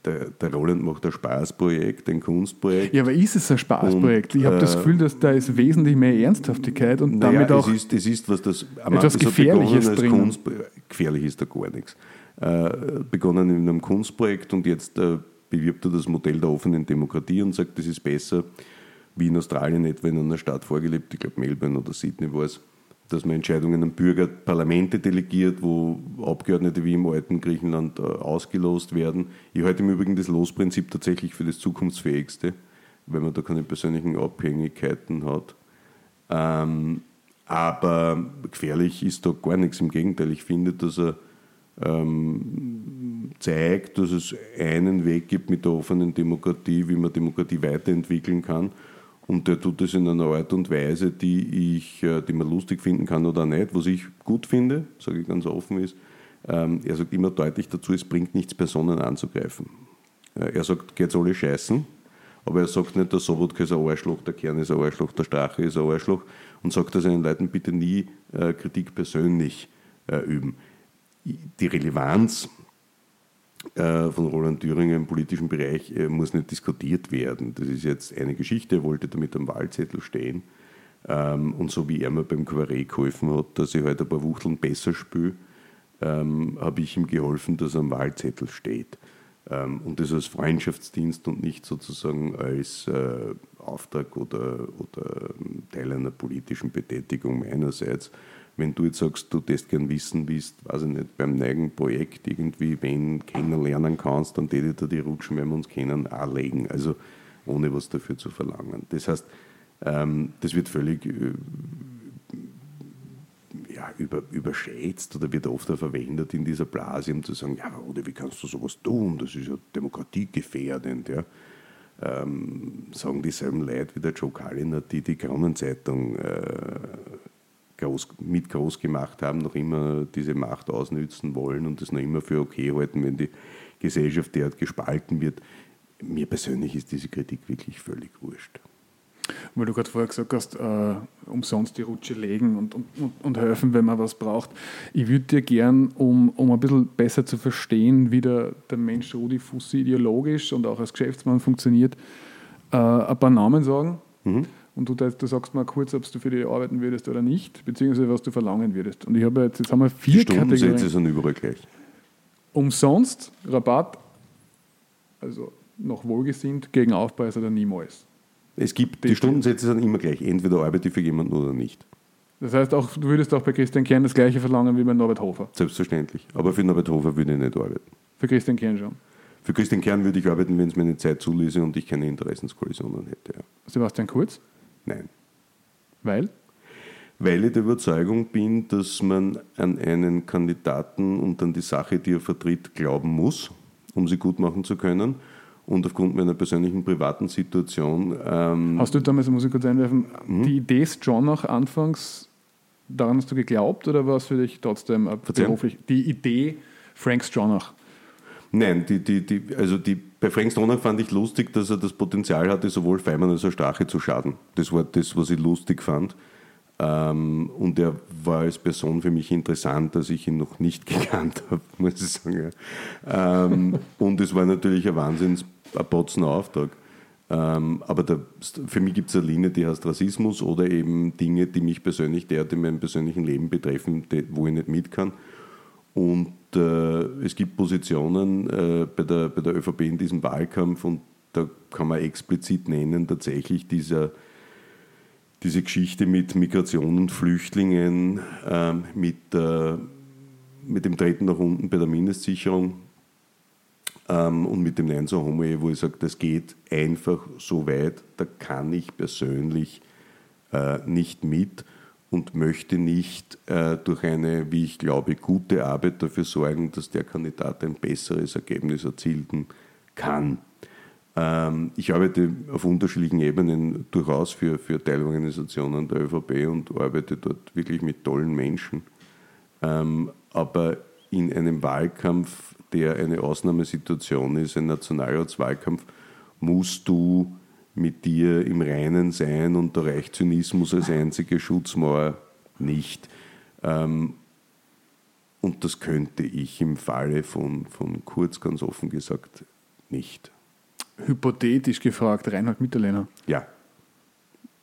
der, der Roland macht ein Spaßprojekt, ein Kunstprojekt. Ja, aber ist es ein Spaßprojekt? Und, ich habe äh, das Gefühl, dass da ist wesentlich mehr Ernsthaftigkeit und naja, damit auch es ist, es ist was das am etwas Gefährliches drin. Kunst, gefährlich ist da gar nichts. Äh, begonnen in einem Kunstprojekt und jetzt äh, bewirbt er das Modell der offenen Demokratie und sagt, das ist besser wie in Australien etwa in einer Stadt vorgelebt, ich glaube Melbourne oder Sydney war es dass man Entscheidungen an Bürger, Parlamente delegiert, wo Abgeordnete wie im alten Griechenland äh, ausgelost werden. Ich halte im Übrigen das Losprinzip tatsächlich für das zukunftsfähigste, weil man da keine persönlichen Abhängigkeiten hat. Ähm, aber gefährlich ist da gar nichts. Im Gegenteil, ich finde, dass er ähm, zeigt, dass es einen Weg gibt mit der offenen Demokratie, wie man Demokratie weiterentwickeln kann Und der tut das in einer Art und Weise, die, ich, äh, die man lustig finden kann oder nicht. Was ich gut finde, sage ich ganz offen, ist, ähm, er sagt immer deutlich dazu, es bringt nichts, Personen anzugreifen. Äh, er sagt, geht's alle scheißen, aber er sagt nicht, der Sobotka ist ein Arschloch, der Kern ist ein Arschloch, der Strache ist ein Arschloch und sagt seinen Leuten bitte nie äh, Kritik persönlich üben. Die Relevanz äh, von Roland Thüringer im politischen Bereich äh, muss nicht diskutiert werden. Das ist jetzt eine Geschichte, er wollte damit am Wahlzettel stehen. Ähm, und so wie er mir beim Kabarett geholfen hat, dass ich heute halt ein paar Wuchteln besser spüle, ähm, habe ich ihm geholfen, dass er am Wahlzettel steht. Ähm, und das als Freundschaftsdienst und nicht sozusagen als äh, Auftrag oder, oder Teil einer politischen Betätigung meinerseits wenn du jetzt sagst, du das gern wissen willst, weiß ich nicht, beim neuen Projekt irgendwie wen kennenlernen kannst, dann täte dir die Rutschen, wenn wir uns kennen, auch legen. Also ohne was dafür zu verlangen. Das heißt, ähm, das wird völlig äh, ja, über, überschätzt oder wird oft auch verwendet in dieser Blase, um zu sagen, ja, oder wie kannst du sowas tun? Das ist ja demokratiegefährdend. Ja. Ähm, sagen dieselben Leute wie der Joe Kalliner, die die Kronenzeitung äh, groß, mit groß gemacht haben, noch immer diese Macht ausnützen wollen und das noch immer für okay halten, wenn die Gesellschaft derart gespalten wird. Mir persönlich ist diese Kritik wirklich völlig wurscht. Weil du gerade vorher gesagt hast, äh, umsonst die Rutsche legen und, und, und, helfen, wenn man was braucht. Ich würde dir gern, um, um ein bisschen besser zu verstehen, wie der, der Mensch Rudi Fussi ideologisch und auch als Geschäftsmann funktioniert, äh, ein paar Namen sagen. Mhm und du, du sagst mal kurz, ob du für die arbeiten würdest oder nicht, beziehungsweise was du verlangen würdest. Und ich habe jetzt, jetzt haben wir vier die Stundensätze sind überall gleich. Umsonst, Rabatt, also noch wohlgesinnt, gegen Aufpreis oder niemals. Es gibt, die, die Stundensätze sind immer gleich, entweder arbeite ich für jemanden oder nicht. Das heißt, auch, du würdest auch bei Christian Kern das gleiche verlangen wie bei Norbert Hofer? Selbstverständlich. Aber für Norbert Hofer würde ich nicht arbeiten. Für Christian Kern schon? Für Christian Kern würde ich arbeiten, wenn es meine Zeit zuließe und ich keine Interessenskollisionen hätte. Ja. Sebastian Kurz? Nein. Weil? Weil ich der Überzeugung bin, dass man an einen Kandidaten und an die Sache, die er vertritt, glauben muss, um sie gut machen zu können. Und aufgrund meiner persönlichen privaten Situation. Ähm hast du damals, muss ich kurz einwerfen, mhm. die Idee John auch anfangs, daran hast du geglaubt oder war es für dich trotzdem beruflich? Die Idee Frank Stronach? Nein, die, die, die, also die, bei Frank Stronach fand ich lustig, dass er das Potenzial hatte, sowohl Feimann als auch Strache zu schaden. Das war das, was ich lustig fand. Ähm, und er war als Person für mich interessant, dass ich ihn noch nicht <laughs> gekannt habe, muss ich sagen. Ähm, und es war natürlich ein Wahnsinns, ein Potzener Auftrag. Ähm, aber der, für mich gibt es eine Linie, die heißt Rassismus oder eben Dinge, die mich persönlich derart in meinem persönlichen Leben betreffen, wo ich nicht mit kann. Und äh, es gibt Positionen äh, bei, der, bei der ÖVP in diesem Wahlkampf und da kann man explizit nennen, tatsächlich dieser, diese Geschichte mit Migration und Flüchtlingen, äh, mit, mit dem Treten nach unten bei der Mindestsicherung ähm, und mit dem Nein so Homo, wo ich sage, das geht einfach so weit, da kann ich persönlich äh, nicht mit und möchte nicht äh, durch eine, wie ich glaube, gute Arbeit dafür sorgen, dass der Kandidat ein besseres Ergebnis erzielen kann. Ähm, ich arbeite auf unterschiedlichen Ebenen durchaus für, für Teilorganisationen der ÖVP und arbeite dort wirklich mit tollen Menschen. Ähm, aber in einem Wahlkampf, der eine Ausnahmesituation ist, ein Nationalratswahlkampf, musst du mit dir im Reinen sein und da reicht Zynismus als einzige Schutzmauer nicht. Ähm, und das könnte ich im Falle von, von Kurz ganz offen gesagt nicht. Hypothetisch gefragt, Reinhard Mitterlehner. Ja.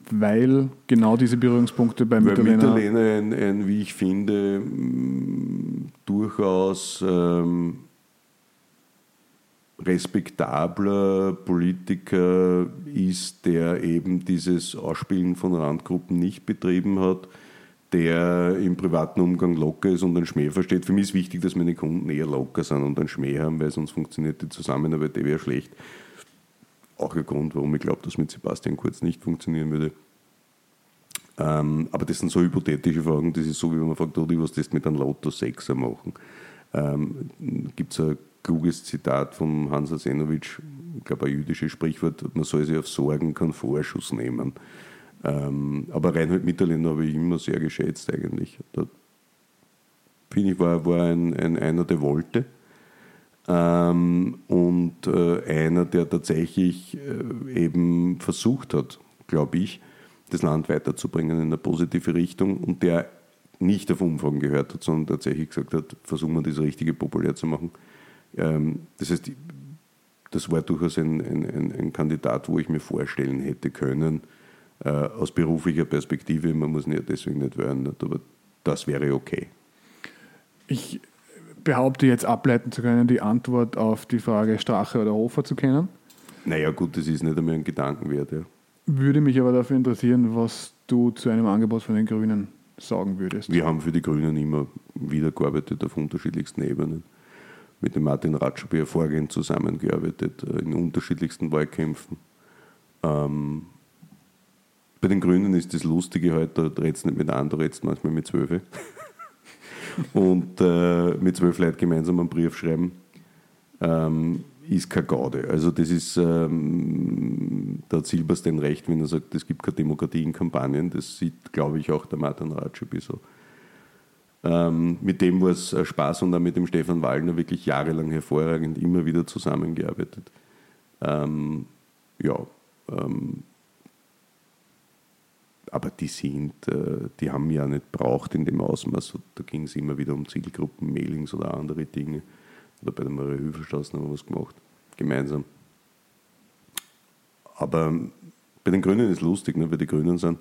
Weil genau diese Berührungspunkte beim Mitterlehner. Mitterlehner ein, ein, wie ich finde, durchaus ähm, respektabler Politiker ist, der eben dieses Ausspielen von Randgruppen nicht betrieben hat, der im privaten Umgang locker ist und einen Schmäh versteht. Für mich ist wichtig, dass meine Kunden eher locker sind und einen Schmäh haben, weil sonst funktioniert die Zusammenarbeit, wäre schlecht. Auch ein Grund, warum ich glaube, dass mit Sebastian Kurz nicht funktionieren würde. Ähm, aber das sind so hypothetische Fragen, das ist so, wie man fragt, was das mit einem Lotto 6er machen? Ähm, Gibt es eine kluges Zitat von Hans Arsenovic, ich glaube ein jüdisches Sprichwort, man soll sich auf Sorgen keinen Vorschuss nehmen. Ähm, aber Reinhold Mitterlehner habe ich immer sehr geschätzt eigentlich. Da finde ich, war, war ein, ein, einer, der wollte. Ähm, und äh, einer, der tatsächlich äh, eben versucht hat, glaube ich, das Land weiterzubringen in eine positive Richtung und der nicht auf Umfragen gehört hat, sondern tatsächlich gesagt hat, versuchen wir das Richtige populär zu machen. Ähm, das heißt, das war durchaus ein, ein, ein, Kandidat, wo ich mir vorstellen hätte können, äh, aus beruflicher Perspektive, man muss nicht deswegen nicht wählen, aber das wäre okay. Ich behaupte jetzt ableiten zu können, die Antwort auf die Frage Strache oder Hofer zu kennen. Naja, gut, das ist nicht einmal ein Gedankenwert. Ja. Würde mich aber dafür interessieren, was du zu einem Angebot von den Grünen sagen würdest. Wir haben für die Grünen immer wieder gearbeitet auf unterschiedlichsten Ebenen. Mit dem Martin Ratschub hervorgehend zusammengearbeitet äh, in unterschiedlichsten Wahlkämpfen. Ähm, bei den Grünen ist das Lustige halt, da redest nicht mit einem, da redest manchmal mit zwölf. <laughs> und äh, mit zwölf Leuten gemeinsam einen Brief schreiben. Ähm, ist keine Gaude. Also das ist, ähm, da hat Silberstein recht, wenn er sagt, es gibt keine Demokratie in Kampagnen. Das sieht, glaube ich, auch der Martin Ratschibi so. Ähm, mit dem war es Spaß und auch mit dem Stefan Wallner wirklich jahrelang hervorragend immer wieder zusammengearbeitet. Ähm, ja, ähm, aber die sind, äh, die haben ja nicht braucht in dem Ausmaß. Da ging es immer wieder um Zielgruppen, Mailings oder andere Dinge. Oder bei der Maria Hüfelstraße haben wir was gemacht, gemeinsam. Aber bei den Grünen ist es lustig, ne? weil die Grünen sind,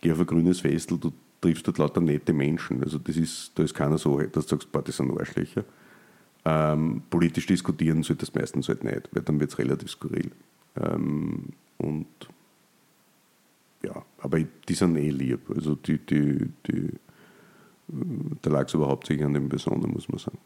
geh auf ein grünes Festel, du triffst dort lauter nette Menschen. Also das ist, da ist keiner so, dass du sagst, boah, das sind Arschlöcher. Ähm, politisch diskutieren sollte das meistens halt nicht, weil dann wird es relativ skurril. Ähm, und ja, aber die sind eh lieb. Also die, die, die, da lag es überhaupt sich an dem Besonderen, muss man sagen.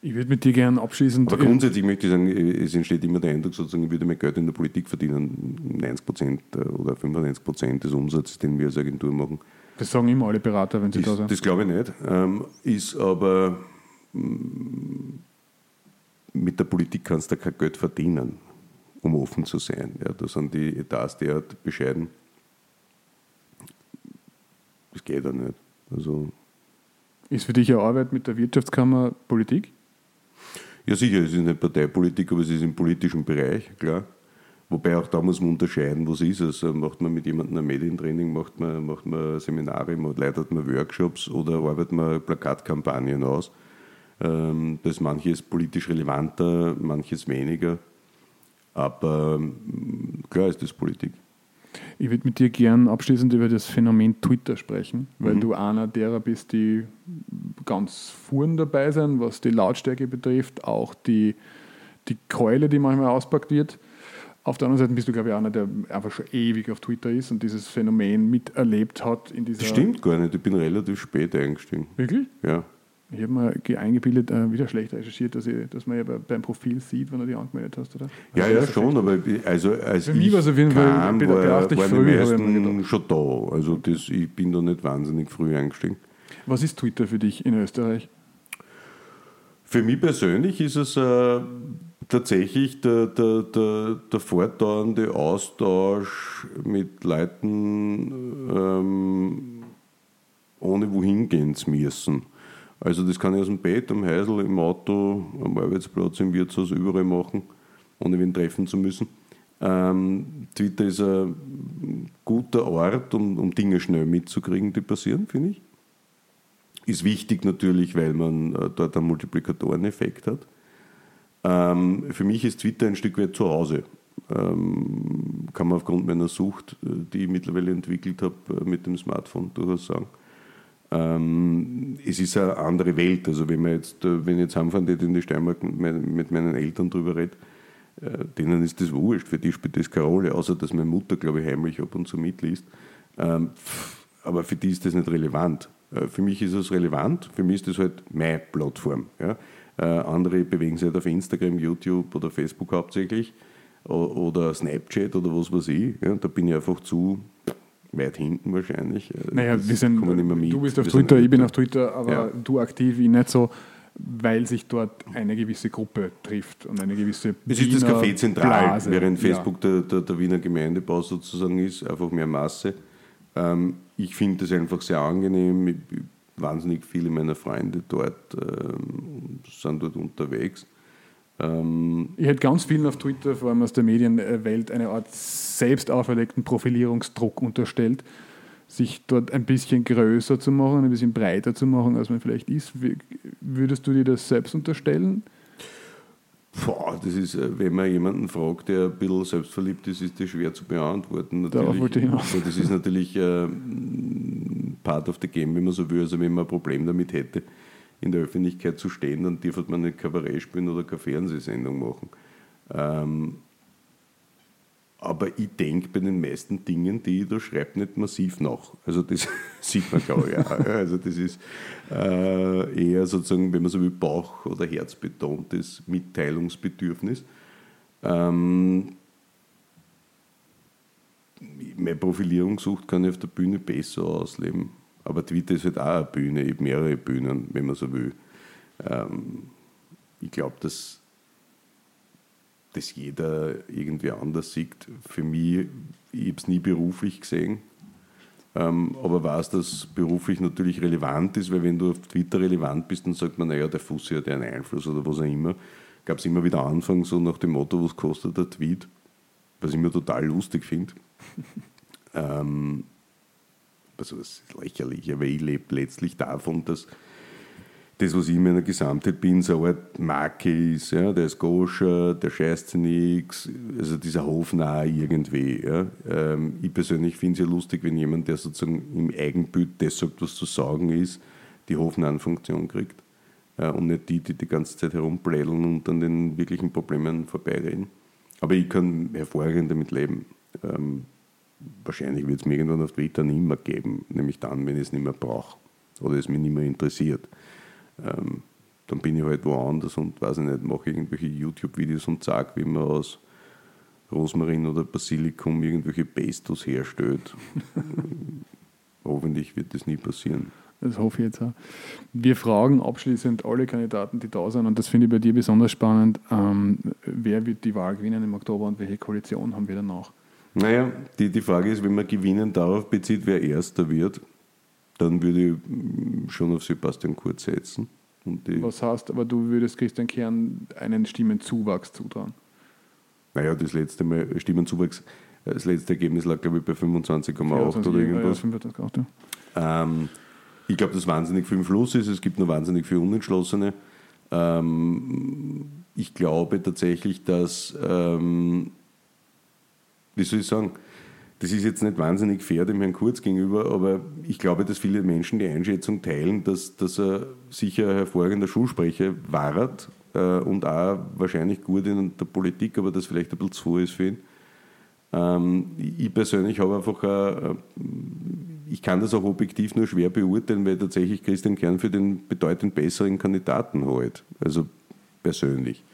Ich würde mit dir gerne abschließend. Aber grundsätzlich möchte ich sagen, es entsteht immer der Eindruck, sozusagen, ich würde mehr Geld in der Politik verdienen. 90 Prozent äh, oder 95 Prozent des Umsatzes, den wir als Agentur machen. Das sagen immer alle Berater, wenn sie ist, da sind. Das glaube ich nicht. Ähm, ist aber mm, mit der Politik kannst du kein Geld verdienen, um offen zu sein. Ja, da sind die Etats derart bescheiden. Das geht ja nicht. Also, ist für dich eine Arbeit mit der Wirtschaftskammer Politik? Ja, sicher, es ist nicht Parteipolitik, aber es ist im politischen Bereich, klar. Wobei auch da muss man unterscheiden, was ist es. Macht man mit jemandem ein Medientraining, macht man, macht man Seminare, leitet man Workshops oder arbeitet man Plakatkampagnen aus. Ähm, da ist manches politisch relevanter, manches weniger. Aber mm, klar ist das Politik. Ich würde mit dir gern abschließend über das Phänomen Twitter sprechen, weil mhm. du einer derer bist, die ganz fuhren dabei sind, was die Lautstärke betrifft, auch die, die Keule, die manchmal auspackt wird. Auf der anderen Seite bist du, glaube ich, einer, der einfach schon ewig auf Twitter ist und dieses Phänomen miterlebt hat in dieser. Stimmt gar nicht, ich bin relativ spät eingestiegen. Wirklich? Ja. Ich habe mir eingebildet, äh, wieder schlecht recherchiert, dass, ich, dass man ja beim Profil sieht, wenn du dich angemeldet hast, oder? Ja, ja, schon, aber also als Für mich war es auf jeden Fall kam, war, war früh, die meisten schon da. Also das, ich bin da nicht wahnsinnig früh eingestiegen. Was ist Twitter für dich in Österreich? Für mich persönlich ist es äh, tatsächlich der, der, der, der fortdauernde Austausch mit Leuten, ähm, ohne wohin gehen zu müssen. Also das kann ich aus dem Bett, am Häusl, im Auto, am Arbeitsplatz, im Wirtshaus, überall machen, ohne wen treffen zu müssen. Ähm, Twitter ist ein guter Ort, um, um Dinge schnell mitzukriegen, die passieren, finde ich. Ist wichtig natürlich, weil man äh, dort einen Multiplikatoreneffekt hat. Ähm, für mich ist Twitter ein Stück weit zu Hause. Ähm, kann man aufgrund meiner Sucht, äh, die ich mittlerweile entwickelt habe, äh, mit dem Smartphone durchaus sagen. Ähm, es ist eine andere Welt. Also wenn man jetzt, äh, wenn ich jetzt heimfahren in die Steiermark mit meinen Eltern drüber rede, äh, denen ist das wurscht, für die spielt das keine Rolle, außer dass meine Mutter, glaube ich, heimlich ab und zu mitliest. Ähm, aber für die ist das nicht relevant. Äh, für mich ist es relevant, für mich ist das halt meine Plattform. Ja? Andere bewegen sich halt auf Instagram, YouTube oder Facebook hauptsächlich oder Snapchat oder was weiß ich. Ja? Da bin ich einfach zu weit hinten wahrscheinlich. Naja, wir sind, du bist auf wir Twitter, ich bin auf Twitter, aber ja. du aktiv, ich nicht so. weil sich dort eine gewisse Gruppe trifft und eine gewisse Es ist das Wiener Café zentral, Blase. während Ja. Facebook der, der, der Wiener Gemeindebau sozusagen ist, einfach mehr Masse. Ähm, ich finde das einfach sehr angenehm. Ich- wahnsinnig viele meiner Freunde dort ähm, sind dort unterwegs. Ähm, Ich hätte ganz vielen auf Twitter, vor allem aus der Medienwelt, eine Art selbst auferlegten Profilierungsdruck unterstellt, sich dort ein bisschen größer zu machen, ein bisschen breiter zu machen, als man vielleicht ist. Würdest du dir das selbst unterstellen? boah, das ist, äh, wenn man jemanden fragt, der ein bisschen selbstverliebt ist, ist das schwer zu beantworten. Darauf Natürlich. wollte ich hinaus. Also das ist natürlich äh, part of the game, wenn man so will. Also wenn man ein Problem damit hätte, in der Öffentlichkeit zu stehen, dann dürfte man nicht Kabarett spielen oder keine Fernsehsendung machen. Ähm, aber ich denke bei den meisten Dingen, die ich da schreibe, nicht massiv nach. Also das <laughs> sieht man, glaube ich, auch. Also das ist äh, eher sozusagen, wenn man so will, Bauch- oder Herzbetontes Mitteilungsbedürfnis. Ähm, meine Profilierungssucht kann ich auf der Bühne besser ausleben. Aber Twitter ist halt auch eine Bühne, habe mehrere Bühnen, wenn man so will. Ähm, ich glaube, dass das jeder irgendwie anders sieht. Für mich, ich habe es nie beruflich gesehen, ähm, aber weiß, dass beruflich natürlich relevant ist, weil wenn du auf Twitter relevant bist, dann sagt man, naja, der Fussi hat ja einen Einfluss oder was auch immer. Gab es immer wieder Anfang so nach dem Motto, was kostet der Tweet, was ich mir total lustig finde. <laughs> ähm, also das ist lächerlich, aber ich lebe letztlich davon, dass das, was ich in meiner Gesamtheit bin, so eine Art Marke ist. Ja? Der ist koscher, der scheißt sich nichts, also dieser hofnah irgendwie. Ja? Ähm, ich persönlich finde es ja lustig, wenn jemand, der sozusagen im Eigenbild sagt, was zu sagen ist, die hofnahen Funktion kriegt. Ja, und nicht die, die die ganze Zeit herumplädeln und an den wirklichen Problemen vorbeireden. Aber ich kann hervorragend damit leben. Ähm, wahrscheinlich wird es mir irgendwann auf Twitter nicht mehr geben, nämlich dann, wenn ich es nicht mehr brauche oder es mich nicht mehr interessiert. Ähm, dann bin ich halt woanders und weiß ich nicht, mache irgendwelche YouTube-Videos und sage, wie man aus Rosmarin oder Basilikum irgendwelche Pestos herstellt. <laughs> Hoffentlich wird das nie passieren. Das hoffe ich jetzt auch. Wir fragen abschließend alle Kandidaten, die da sind, und das finde ich bei dir besonders spannend, ähm, wer wird die Wahl gewinnen im Oktober und welche Koalition haben wir danach? Naja, die, die Frage ist, wenn man Gewinnen darauf bezieht, wer Erster wird, dann würde ich mm, schon auf Sebastian Kurz setzen. Was heißt, aber du würdest Christian Kern einen Stimmenzuwachs zutrauen? naja, das letzte Mal, Stimmenzuwachs, das letzte Ergebnis lag, glaube ich, bei 25,8 24, oder ja, irgendwas. 25, ja. Ähm, ich glaube, dass wahnsinnig viel im Fluss ist. Es gibt nur wahnsinnig viele Unentschlossene. Ähm, ich glaube tatsächlich, dass, ähm, wie soll ich sagen, das ist jetzt nicht wahnsinnig fair dem Herrn Kurz gegenüber, aber ich glaube, dass viele Menschen die Einschätzung teilen, dass, dass er sicher hervorragender Schulsprecher war äh, und auch wahrscheinlich gut in der Politik, aber das vielleicht ein bisschen zu ist für ihn. Ähm, ich persönlich habe einfach, äh, ich kann das auch objektiv nur schwer beurteilen, weil tatsächlich Christian Kern für den bedeutend besseren Kandidaten halt, also persönlich.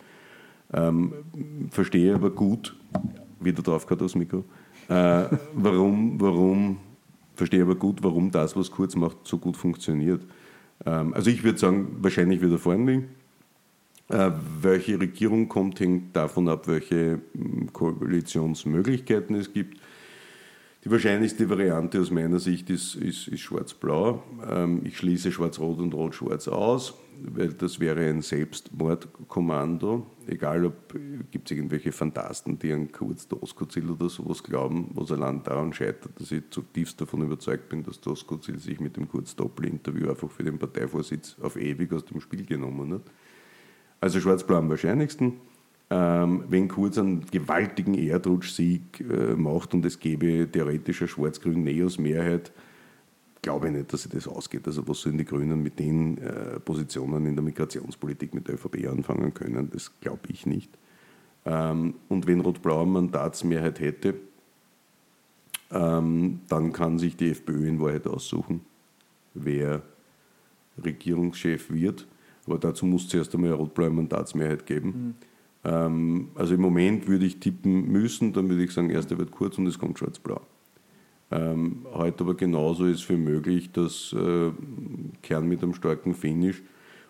Ähm, verstehe aber gut, wieder drauf gehabt das Mikro, äh, warum, warum, verstehe aber gut, warum das, was Kurz macht, so gut funktioniert. Ähm, also ich würde sagen, wahrscheinlich wieder vorn liegen. Äh, welche Regierung kommt, hängt davon ab, welche mh, Koalitionsmöglichkeiten es gibt. Die wahrscheinlichste Variante aus meiner Sicht ist, ist, ist Schwarz-Blau. Ähm, ich schließe Schwarz-Rot und Rot-Schwarz aus, weil das wäre ein Selbstmordkommando. Egal, ob gibt es irgendwelche Fantasten, die an Kurz Doskozil oder sowas glauben, was allein daran scheitert, dass ich zutiefst davon überzeugt bin, dass Doskozil sich mit dem Kurz-Doppel-Interview einfach für den Parteivorsitz auf ewig aus dem Spiel genommen hat. Also Schwarz-Blau am wahrscheinlichsten. Ähm, wenn Kurz einen gewaltigen Erdrutschsieg äh, macht und es gäbe theoretisch eine schwarz-grün-Neos-Mehrheit, glaube ich nicht, dass sich das ausgeht. Also was sollen die Grünen mit den äh, Positionen in der Migrationspolitik mit der ÖVP anfangen können, das glaube ich nicht. Ähm, und wenn Rot-Blau eine Mandatsmehrheit hätte, ähm, dann kann sich die FPÖ in Wahrheit aussuchen, wer Regierungschef wird. Aber dazu muss es zuerst einmal eine rot-blaue Mandatsmehrheit geben. Ähm, also im Moment würde ich tippen müssen, dann würde ich sagen, erster wird kurz und es kommt schwarz-blau. Ähm, heute aber genauso ist für möglich, dass äh, Kern mit einem starken Finish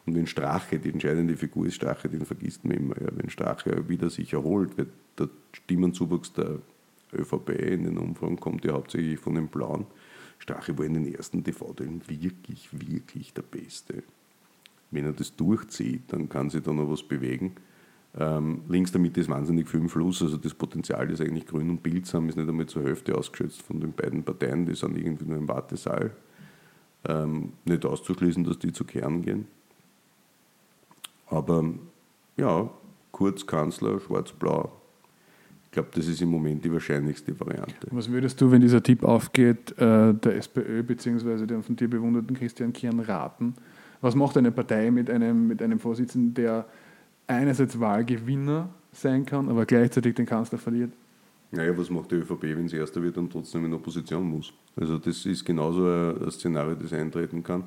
Und wenn Strache die entscheidende Figur ist, Strache, den vergisst man immer. Ja. Wenn Strache wieder sich erholt, wird der Stimmenzuwachs der ÖVP in den Umfragen kommt ja hauptsächlich von den Blauen. Strache war in den ersten TV-Teilen wirklich, wirklich der Beste. Wenn er das durchzieht, dann kann sich da noch was bewegen. Ähm, links der Mitte ist wahnsinnig viel im Fluss, also das Potenzial, das eigentlich Grün und Bild haben, ist nicht einmal zur Hälfte ausgeschätzt von den beiden Parteien, die sind irgendwie nur im Wartesaal. Ähm, nicht auszuschließen, dass die zu Kern gehen. Aber ja, Kurz Kanzler, schwarz-blau. Ich glaube, das ist im Moment die wahrscheinlichste Variante. Was würdest du, wenn dieser Tipp aufgeht, äh, der SPÖ bzw. dem von dir bewunderten Christian Kern raten? Was macht eine Partei mit einem, mit einem Vorsitzenden, der einerseits Wahlgewinner sein kann, aber gleichzeitig den Kanzler verliert? Naja, was macht die ÖVP, wenn sie Erster wird und trotzdem in Opposition muss? Also das ist genauso ein Szenario, das eintreten kann.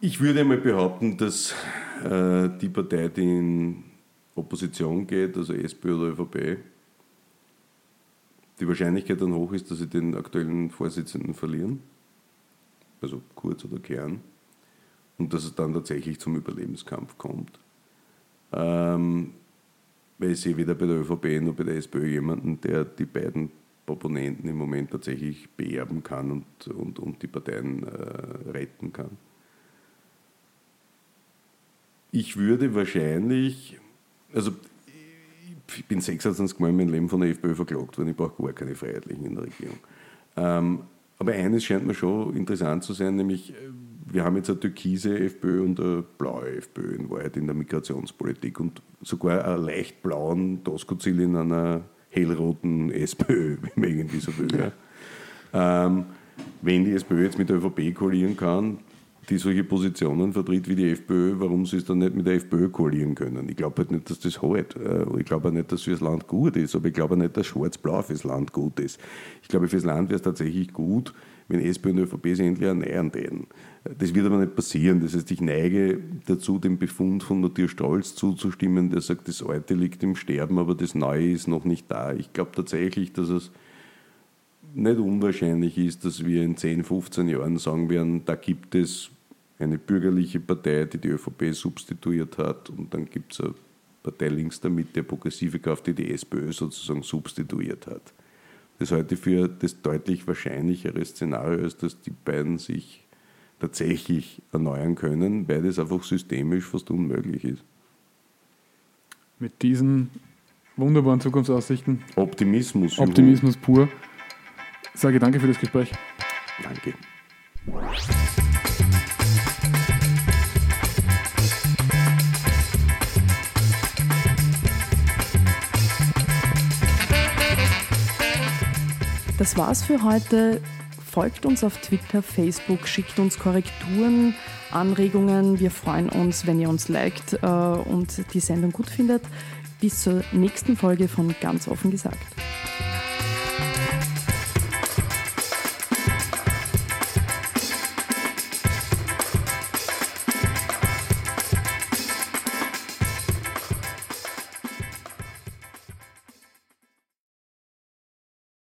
Ich würde einmal behaupten, dass äh, die Partei, die in Opposition geht, also SPÖ oder ÖVP, die Wahrscheinlichkeit dann hoch ist, dass sie den aktuellen Vorsitzenden verlieren, also Kurz oder Kern, und dass es dann tatsächlich zum Überlebenskampf kommt. Ähm, weil ich sehe weder bei der ÖVP noch bei der SPÖ jemanden, der die beiden Proponenten im Moment tatsächlich beerben kann und, und, und die Parteien äh, retten kann. Ich würde wahrscheinlich, also ich bin 26 Mal in meinem Leben von der FPÖ verklagt worden, ich brauche gar keine Freiheitlichen in der Regierung. Ähm, aber eines scheint mir schon interessant zu sein, nämlich wir haben jetzt eine türkise FPÖ und eine blaue FPÖ in Wahrheit in der Migrationspolitik und sogar einen leicht blauen Doskozil in einer hellroten SPÖ, <laughs> wie man irgendwie so will. Ja. Ähm, wenn die SPÖ jetzt mit der ÖVP koalieren kann, die solche Positionen vertritt wie die FPÖ, warum sie es dann nicht mit der FPÖ koalieren können. Ich glaube halt nicht, dass das halt. Ich glaube nicht, dass für das Land gut ist, aber ich glaube nicht, dass Schwarz-Blau fürs Land gut ist. Ich glaube, fürs Land wäre es tatsächlich gut, wenn SPÖ und ÖVP sich endlich erneuern täten. Das wird aber nicht passieren. Das heißt, ich neige dazu, dem Befund von Matthias Stolz zuzustimmen, der sagt, das Alte liegt im Sterben, aber das Neue ist noch nicht da. Ich glaube tatsächlich, dass es nicht unwahrscheinlich ist, dass wir in 10, 15 Jahren sagen werden, da gibt es eine bürgerliche Partei, die die ÖVP substituiert hat und dann gibt es eine Partei links der Mitte, progressive Kraft, die die SPÖ sozusagen substituiert hat. Das ich für das deutlich wahrscheinlichere Szenario, als dass die beiden sich tatsächlich erneuern können, weil das einfach systemisch fast unmöglich ist. Mit diesen wunderbaren Zukunftsaussichten. Optimismus. Optimismus pur. Sage danke für das Gespräch. Danke. Das war's für heute. Folgt uns auf Twitter, Facebook, schickt uns Korrekturen, Anregungen. Wir freuen uns, wenn ihr uns liked äh, und die Sendung gut findet. Bis zur nächsten Folge von Ganz offen gesagt.